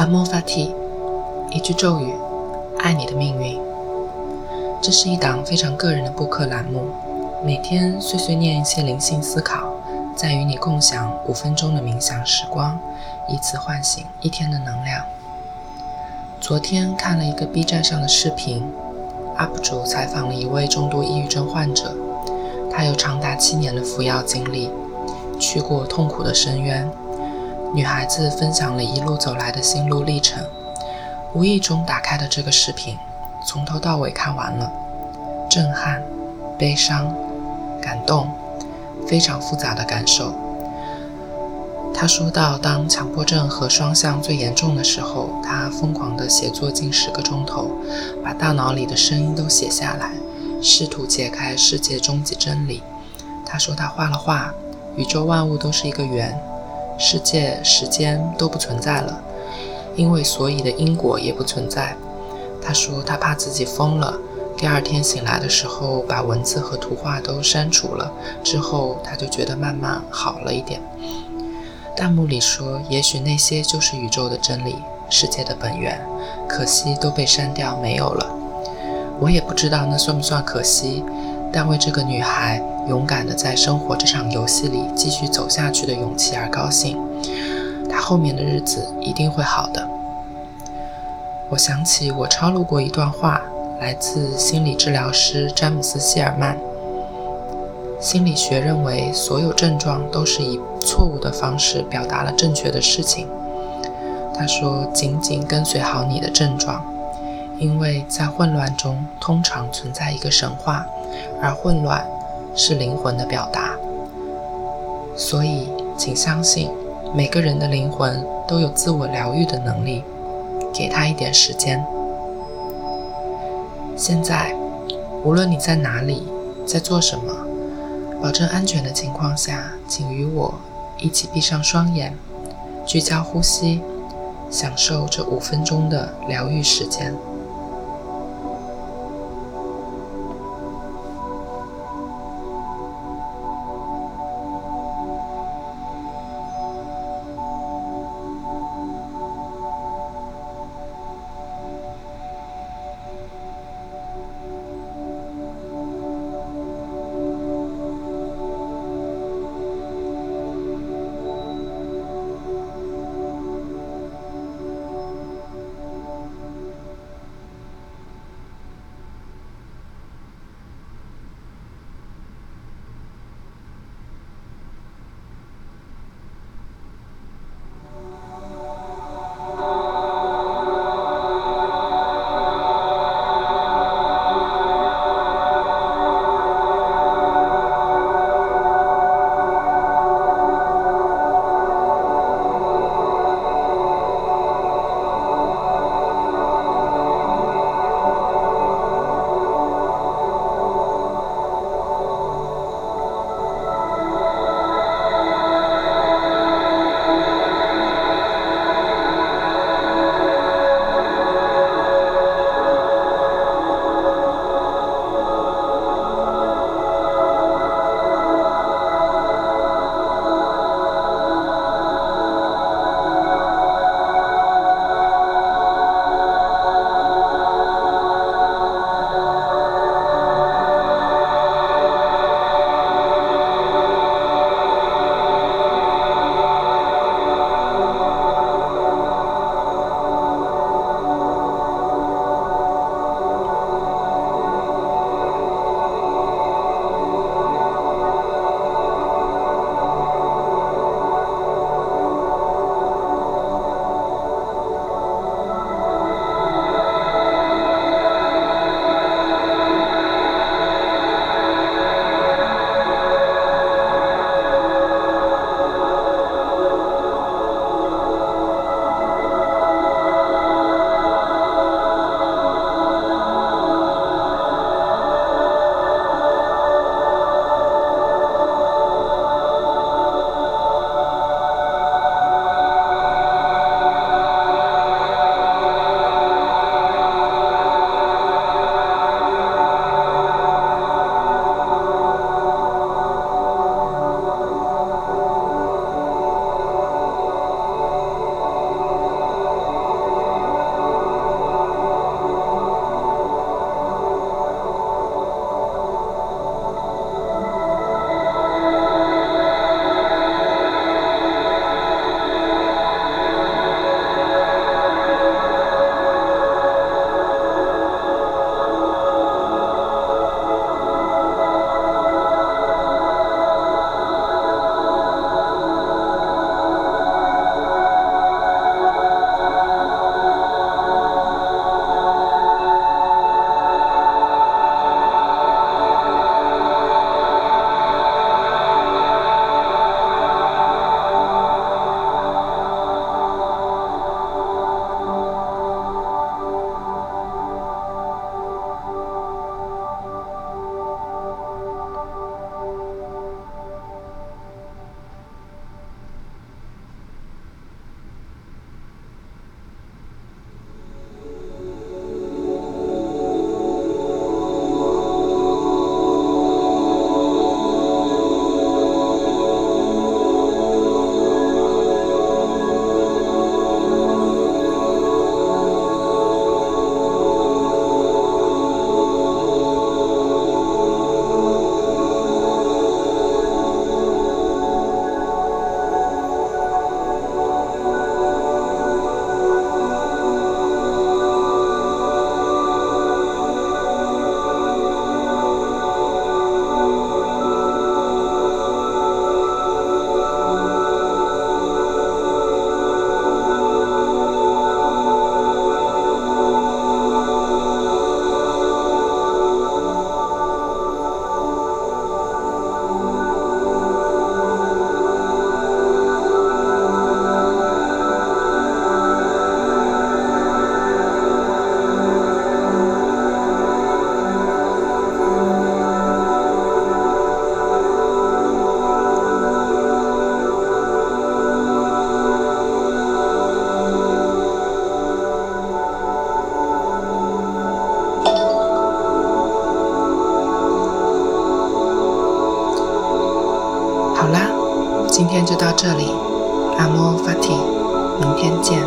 阿莫法蒂，一句咒语，爱你的命运。这是一档非常个人的播客栏目，每天碎碎念一些灵性思考，再与你共享五分钟的冥想时光，以此唤醒一天的能量。昨天看了一个 B 站上的视频，UP 主采访了一位重度抑郁症患者，他有长达七年的服药经历，去过痛苦的深渊。女孩子分享了一路走来的心路历程，无意中打开的这个视频，从头到尾看完了，震撼、悲伤、感动，非常复杂的感受。她说到，当强迫症和双向最严重的时候，她疯狂地写作近十个钟头，把大脑里的声音都写下来，试图解开世界终极真理。她说，她画了画，宇宙万物都是一个圆。世界、时间都不存在了，因为所以的因果也不存在。他说他怕自己疯了。第二天醒来的时候，把文字和图画都删除了。之后他就觉得慢慢好了一点。弹幕里说，也许那些就是宇宙的真理，世界的本源。可惜都被删掉，没有了。我也不知道那算不算可惜。但为这个女孩勇敢的在生活这场游戏里继续走下去的勇气而高兴，他后面的日子一定会好的。我想起我抄录过一段话，来自心理治疗师詹姆斯·希尔曼。心理学认为，所有症状都是以错误的方式表达了正确的事情。他说：“紧紧跟随好你的症状，因为在混乱中通常存在一个神话。”而混乱是灵魂的表达，所以请相信，每个人的灵魂都有自我疗愈的能力，给他一点时间。现在，无论你在哪里，在做什么，保证安全的情况下，请与我一起闭上双眼，聚焦呼吸，享受这五分钟的疗愈时间。今天就到这里，阿莫法提，明天见。